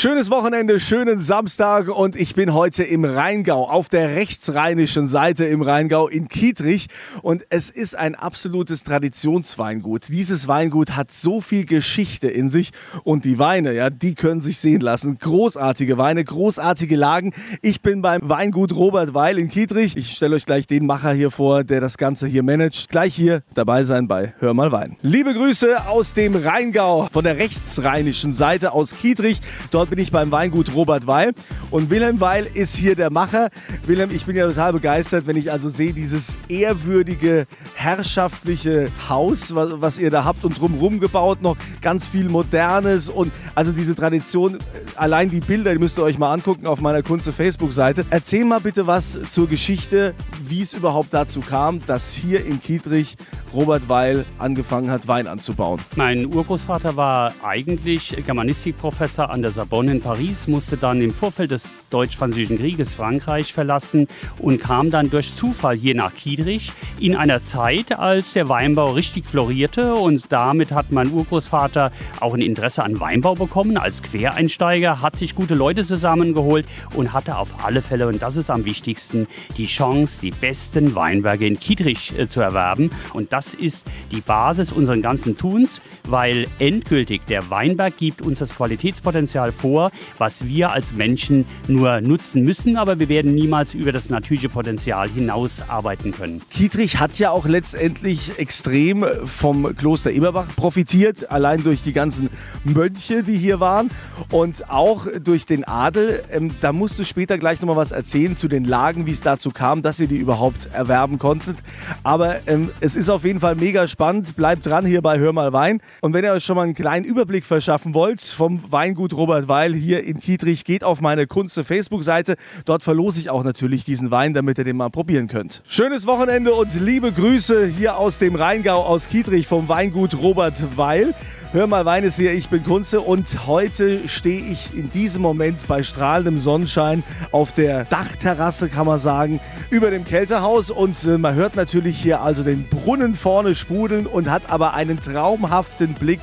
Schönes Wochenende, schönen Samstag und ich bin heute im Rheingau, auf der rechtsrheinischen Seite im Rheingau in Kietrich und es ist ein absolutes Traditionsweingut. Dieses Weingut hat so viel Geschichte in sich und die Weine, ja, die können sich sehen lassen. Großartige Weine, großartige Lagen. Ich bin beim Weingut Robert Weil in Kietrich. Ich stelle euch gleich den Macher hier vor, der das Ganze hier managt. Gleich hier dabei sein bei Hör mal Wein. Liebe Grüße aus dem Rheingau, von der rechtsrheinischen Seite aus Kietrich. Dort bin ich beim Weingut Robert Weil und Wilhelm Weil ist hier der Macher. Wilhelm, ich bin ja total begeistert, wenn ich also sehe, dieses ehrwürdige, herrschaftliche Haus, was, was ihr da habt und drumherum gebaut, noch ganz viel Modernes und also diese Tradition, allein die Bilder, die müsst ihr euch mal angucken auf meiner Kunze Facebook-Seite. Erzähl mal bitte was zur Geschichte, wie es überhaupt dazu kam, dass hier in Kietrich Robert Weil angefangen hat, Wein anzubauen. Mein Urgroßvater war eigentlich Germanistikprofessor an der Sorbonne in Paris, musste dann im Vorfeld des Deutsch-Französischen Krieges Frankreich verlassen und kam dann durch Zufall hier nach Kietrich in einer Zeit, als der Weinbau richtig florierte und damit hat mein Urgroßvater auch ein Interesse an Weinbau bekommen als Quereinsteiger, hat sich gute Leute zusammengeholt und hatte auf alle Fälle, und das ist am wichtigsten, die Chance, die besten Weinberge in Kietrich äh, zu erwerben. Und das ist die Basis unseren ganzen Tuns, weil endgültig der Weinberg gibt uns das Qualitätspotenzial vor, was wir als Menschen nur nutzen müssen, aber wir werden niemals über das natürliche Potenzial hinaus arbeiten können. Kietrich hat ja auch letztendlich extrem vom Kloster Eberbach profitiert, allein durch die ganzen Mönche, die hier waren und auch durch den Adel. Ähm, da musst du später gleich nochmal was erzählen zu den Lagen, wie es dazu kam, dass ihr die überhaupt erwerben konntet. Aber ähm, es ist auf jeden Fall mega spannend. Bleibt dran hier bei Hör mal Wein. Und wenn ihr euch schon mal einen kleinen Überblick verschaffen wollt vom Weingut Robert Weil hier in Kietrich, geht auf meine Kunze Facebook-Seite. Dort verlose ich auch natürlich diesen Wein, damit ihr den mal probieren könnt. Schönes Wochenende und liebe Grüße hier aus dem Rheingau, aus Kietrich vom Weingut Robert Weil. Hör mal, Wein ist hier, ich bin Kunze und heute stehe ich in diesem Moment bei strahlendem Sonnenschein auf der Dachterrasse, kann man sagen, über dem Kältehaus. Und äh, man hört natürlich hier also den Brunnen vorne sprudeln und hat aber einen traumhaften Blick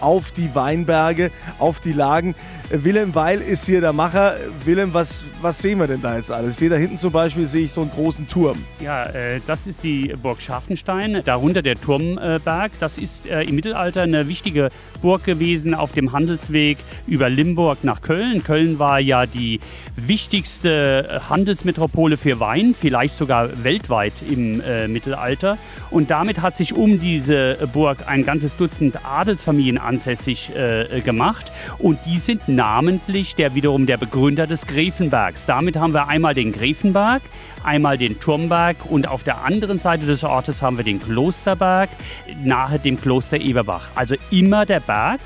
auf die Weinberge, auf die Lagen. Wilhelm Weil ist hier der Macher. Wilhelm, was, was sehen wir denn da jetzt alles? Ich sehe da hinten zum Beispiel sehe ich so einen großen Turm. Ja, äh, das ist die Burg Scharfenstein, darunter der Turmberg. das ist äh, im Mittelalter eine wichtige Burg gewesen auf dem Handelsweg über Limburg nach Köln. Köln war ja die wichtigste Handelsmetropole für Wein, vielleicht sogar weltweit im äh, Mittelalter. Und damit hat sich um diese Burg ein ganzes Dutzend Adelsfamilien ansässig äh, gemacht. Und die sind namentlich der wiederum der Begründer des Gräfenbergs. Damit haben wir einmal den Gräfenberg, einmal den Turmberg und auf der anderen Seite des Ortes haben wir den Klosterberg nahe dem Kloster Eberbach. Also immer der Berg.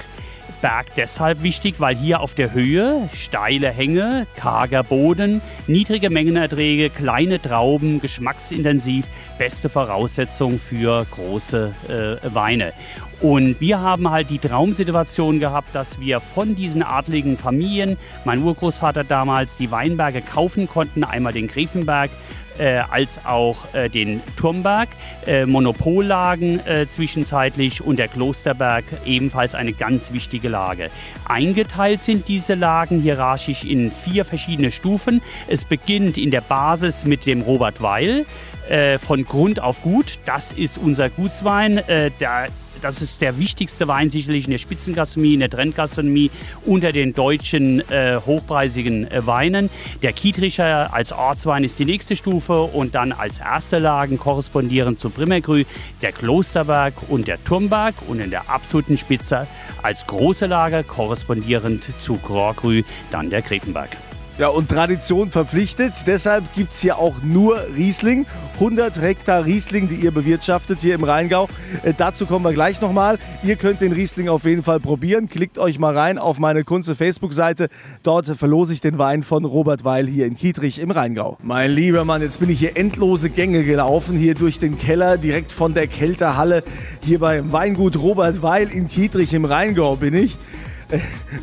Berg deshalb wichtig, weil hier auf der Höhe steile Hänge, karger Boden, niedrige Mengenerträge, kleine Trauben, geschmacksintensiv, beste Voraussetzung für große äh, Weine. Und wir haben halt die Traumsituation gehabt, dass wir von diesen adligen Familien, mein Urgroßvater damals, die Weinberge kaufen konnten, einmal den Gräfenberg, äh, als auch äh, den Turmberg, äh, Monopollagen äh, zwischenzeitlich und der Klosterberg ebenfalls eine ganz wichtige Lage. Eingeteilt sind diese Lagen hierarchisch in vier verschiedene Stufen. Es beginnt in der Basis mit dem Robert Weil. Äh, von Grund auf Gut, das ist unser Gutswein. Der das ist der wichtigste Wein sicherlich in der Spitzengastronomie, in der Trendgastronomie unter den deutschen äh, hochpreisigen äh, Weinen. Der Kietricher als Ortswein ist die nächste Stufe und dann als erste Lagen korrespondierend zu Brimmergrü der Klosterberg und der Turmberg und in der absoluten Spitze als große Lage korrespondierend zu Grorgrü dann der Grevenberg. Ja, und Tradition verpflichtet. Deshalb gibt es hier auch nur Riesling. 100 Hektar Riesling, die ihr bewirtschaftet hier im Rheingau. Äh, dazu kommen wir gleich nochmal. Ihr könnt den Riesling auf jeden Fall probieren. Klickt euch mal rein auf meine Kunze Facebook-Seite. Dort verlose ich den Wein von Robert Weil hier in Kietrich im Rheingau. Mein lieber Mann, jetzt bin ich hier endlose Gänge gelaufen, hier durch den Keller, direkt von der Kälterhalle. Hier beim Weingut Robert Weil in Kietrich im Rheingau bin ich.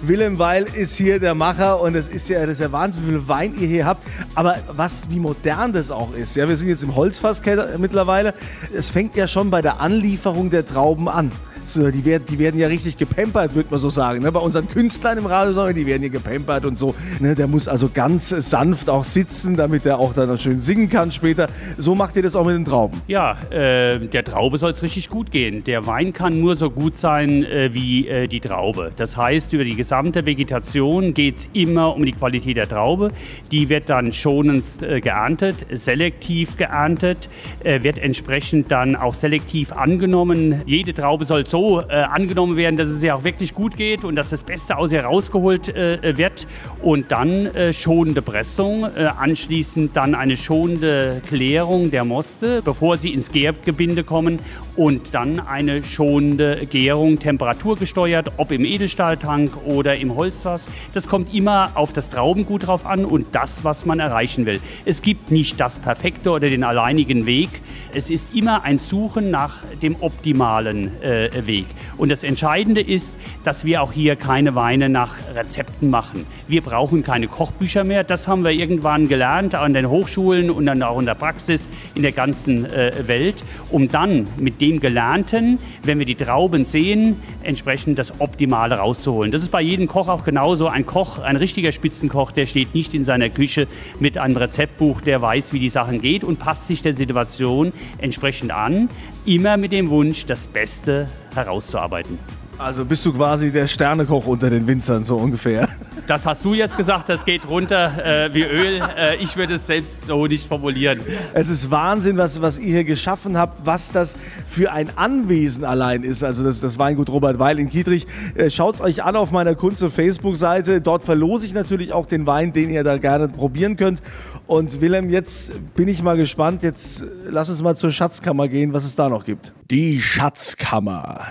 Willem Weil ist hier der Macher und es ist ja, das ist ja Wahnsinn, wie viel Wein ihr hier habt. Aber was, wie modern das auch ist. Ja, wir sind jetzt im Holzfasskeller mittlerweile. Es fängt ja schon bei der Anlieferung der Trauben an. So, die, werden, die werden ja richtig gepampert, würde man so sagen. Ne? Bei unseren Künstlern im Radio, die werden hier gepampert und so. Ne? Der muss also ganz sanft auch sitzen, damit er auch dann schön singen kann später. So macht ihr das auch mit den Trauben? Ja, äh, der Traube soll es richtig gut gehen. Der Wein kann nur so gut sein äh, wie äh, die Traube. Das heißt, über die gesamte Vegetation geht es immer um die Qualität der Traube. Die wird dann schonend äh, geerntet, selektiv geerntet, äh, wird entsprechend dann auch selektiv angenommen. Jede Traube soll so äh, angenommen werden, dass es ihr auch wirklich gut geht und dass das Beste aus ihr rausgeholt äh, wird. Und dann äh, schonende Pressung, äh, anschließend dann eine schonende Klärung der Moste, bevor sie ins Gärgebinde kommen und dann eine schonende Gärung, temperaturgesteuert, ob im Edelstahltank oder im Holzfass. Das kommt immer auf das Traubengut drauf an und das, was man erreichen will. Es gibt nicht das perfekte oder den alleinigen Weg. Es ist immer ein Suchen nach dem optimalen äh, Weg. Und das Entscheidende ist, dass wir auch hier keine Weine nach Rezepten machen. Wir brauchen keine Kochbücher mehr. Das haben wir irgendwann gelernt an den Hochschulen und dann auch in der Praxis in der ganzen äh, Welt, um dann mit dem Gelernten, wenn wir die Trauben sehen, entsprechend das Optimale rauszuholen. Das ist bei jedem Koch auch genauso. Ein Koch, ein richtiger Spitzenkoch, der steht nicht in seiner Küche mit einem Rezeptbuch, der weiß, wie die Sachen geht und passt sich der Situation entsprechend an, immer mit dem Wunsch, das Beste herauszuarbeiten. Also bist du quasi der Sternekoch unter den Winzern, so ungefähr. Das hast du jetzt gesagt, das geht runter äh, wie Öl. Äh, ich würde es selbst so nicht formulieren. Es ist Wahnsinn, was, was ihr hier geschaffen habt, was das für ein Anwesen allein ist. Also das, das Weingut Robert Weil in Kietrich. Äh, Schaut es euch an auf meiner Kunst- und Facebook-Seite. Dort verlose ich natürlich auch den Wein, den ihr da gerne probieren könnt. Und Willem, jetzt bin ich mal gespannt. Jetzt lass uns mal zur Schatzkammer gehen, was es da noch gibt. Die Schatzkammer.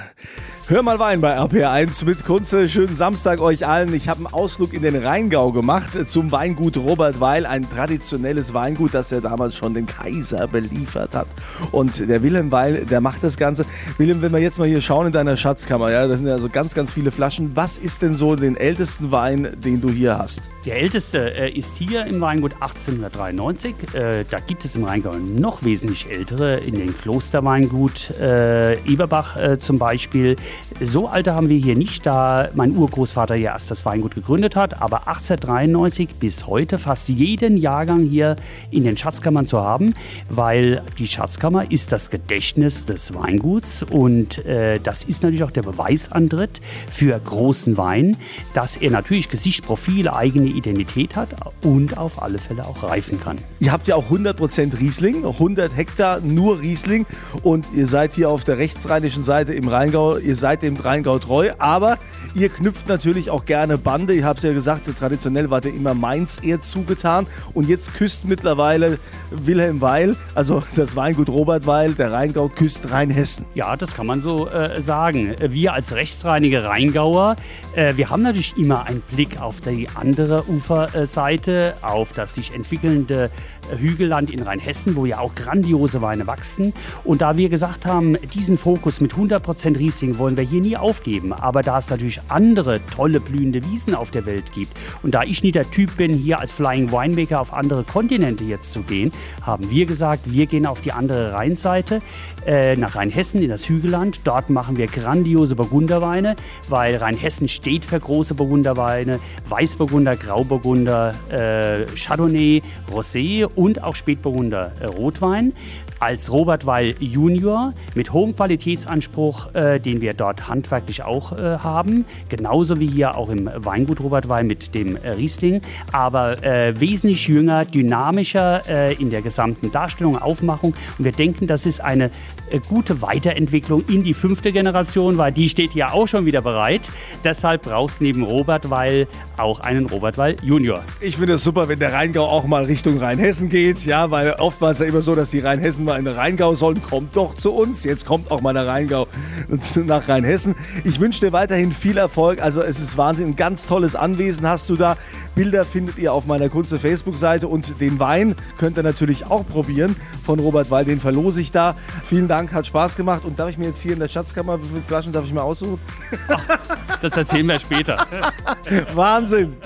Hör mal Wein bei RPR1 mit Kunze. Schönen Samstag euch allen. Ich habe einen Ausflug in den Rheingau gemacht zum Weingut Robert Weil. Ein traditionelles Weingut, das er damals schon den Kaiser beliefert hat. Und der Wilhelm Weil, der macht das Ganze. Wilhelm, wenn wir jetzt mal hier schauen in deiner Schatzkammer, ja, da sind ja so ganz, ganz viele Flaschen. Was ist denn so den ältesten Wein, den du hier hast? Der älteste äh, ist hier im Weingut 1893. Äh, da gibt es im Rheingau noch wesentlich ältere, in den Klosterweingut äh, Eberbach äh, zum Beispiel. So alte haben wir hier nicht, da mein Urgroßvater ja erst das Weingut gegründet hat, aber 1893 bis heute fast jeden Jahrgang hier in den Schatzkammern zu haben, weil die Schatzkammer ist das Gedächtnis des Weinguts und äh, das ist natürlich auch der Beweisantritt für großen Wein, dass er natürlich Gesicht, Profil, eigene Identität hat und auf alle Fälle auch reifen kann. Ihr habt ja auch 100% Riesling, 100 Hektar nur Riesling und ihr seid hier auf der rechtsrheinischen Seite im Rheingau, ihr seid dem Rheingau treu, aber ihr knüpft natürlich auch gerne Bande. Ihr habt ja gesagt, traditionell war der immer Mainz eher zugetan und jetzt küsst mittlerweile Wilhelm Weil, also das Weingut Robert Weil, der Rheingau küsst Rheinhessen. Ja, das kann man so äh, sagen. Wir als rechtsrheinige Rheingauer, äh, wir haben natürlich immer einen Blick auf die andere Uferseite, auf das sich entwickelnde Hügelland in Rheinhessen, wo ja auch grandiose Weine wachsen. Und da wir gesagt haben, diesen Fokus mit 100% Riesling wollen wir hier nie aufgeben. Aber da es natürlich andere tolle blühende Wiesen auf der Welt gibt. Und da ich nie der Typ bin, hier als Flying Winemaker auf andere Kontinente jetzt zu gehen, haben wir gesagt, wir gehen auf die andere Rheinseite, äh, nach Rheinhessen in das Hügelland. Dort machen wir grandiose Burgunderweine, weil Rheinhessen steht für große Burgunderweine, Weißburgunder, Grauburgunder, äh, Chardonnay, Rosé und auch Spätburgunder äh, Rotwein als Robert Weil Junior mit hohem Qualitätsanspruch, äh, den wir dort handwerklich auch äh, haben, genauso wie hier auch im Weingut Robert Weil mit dem äh, Riesling, aber äh, wesentlich jünger, dynamischer äh, in der gesamten Darstellung, Aufmachung. Und wir denken, das ist eine gute Weiterentwicklung in die fünfte Generation, weil die steht ja auch schon wieder bereit. Deshalb brauchst du neben Robert Weil auch einen Robert Weil Junior. Ich finde es super, wenn der Rheingau auch mal Richtung Rheinhessen geht, ja, weil oft war es ja immer so, dass die Rheinhessen mal in den Rheingau sollen. Kommt doch zu uns. Jetzt kommt auch mal der Rheingau nach Rheinhessen. Ich wünsche dir weiterhin viel Erfolg. Also es ist Wahnsinn. Ein ganz tolles Anwesen hast du da. Bilder findet ihr auf meiner Kunze Facebook-Seite und den Wein könnt ihr natürlich auch probieren von Robert Weil. Den verlose ich da. Vielen Dank, hat Spaß gemacht. Und darf ich mir jetzt hier in der Schatzkammer, wie viele Flaschen darf ich mir aussuchen? Ach, das erzählen wir später. Wahnsinn.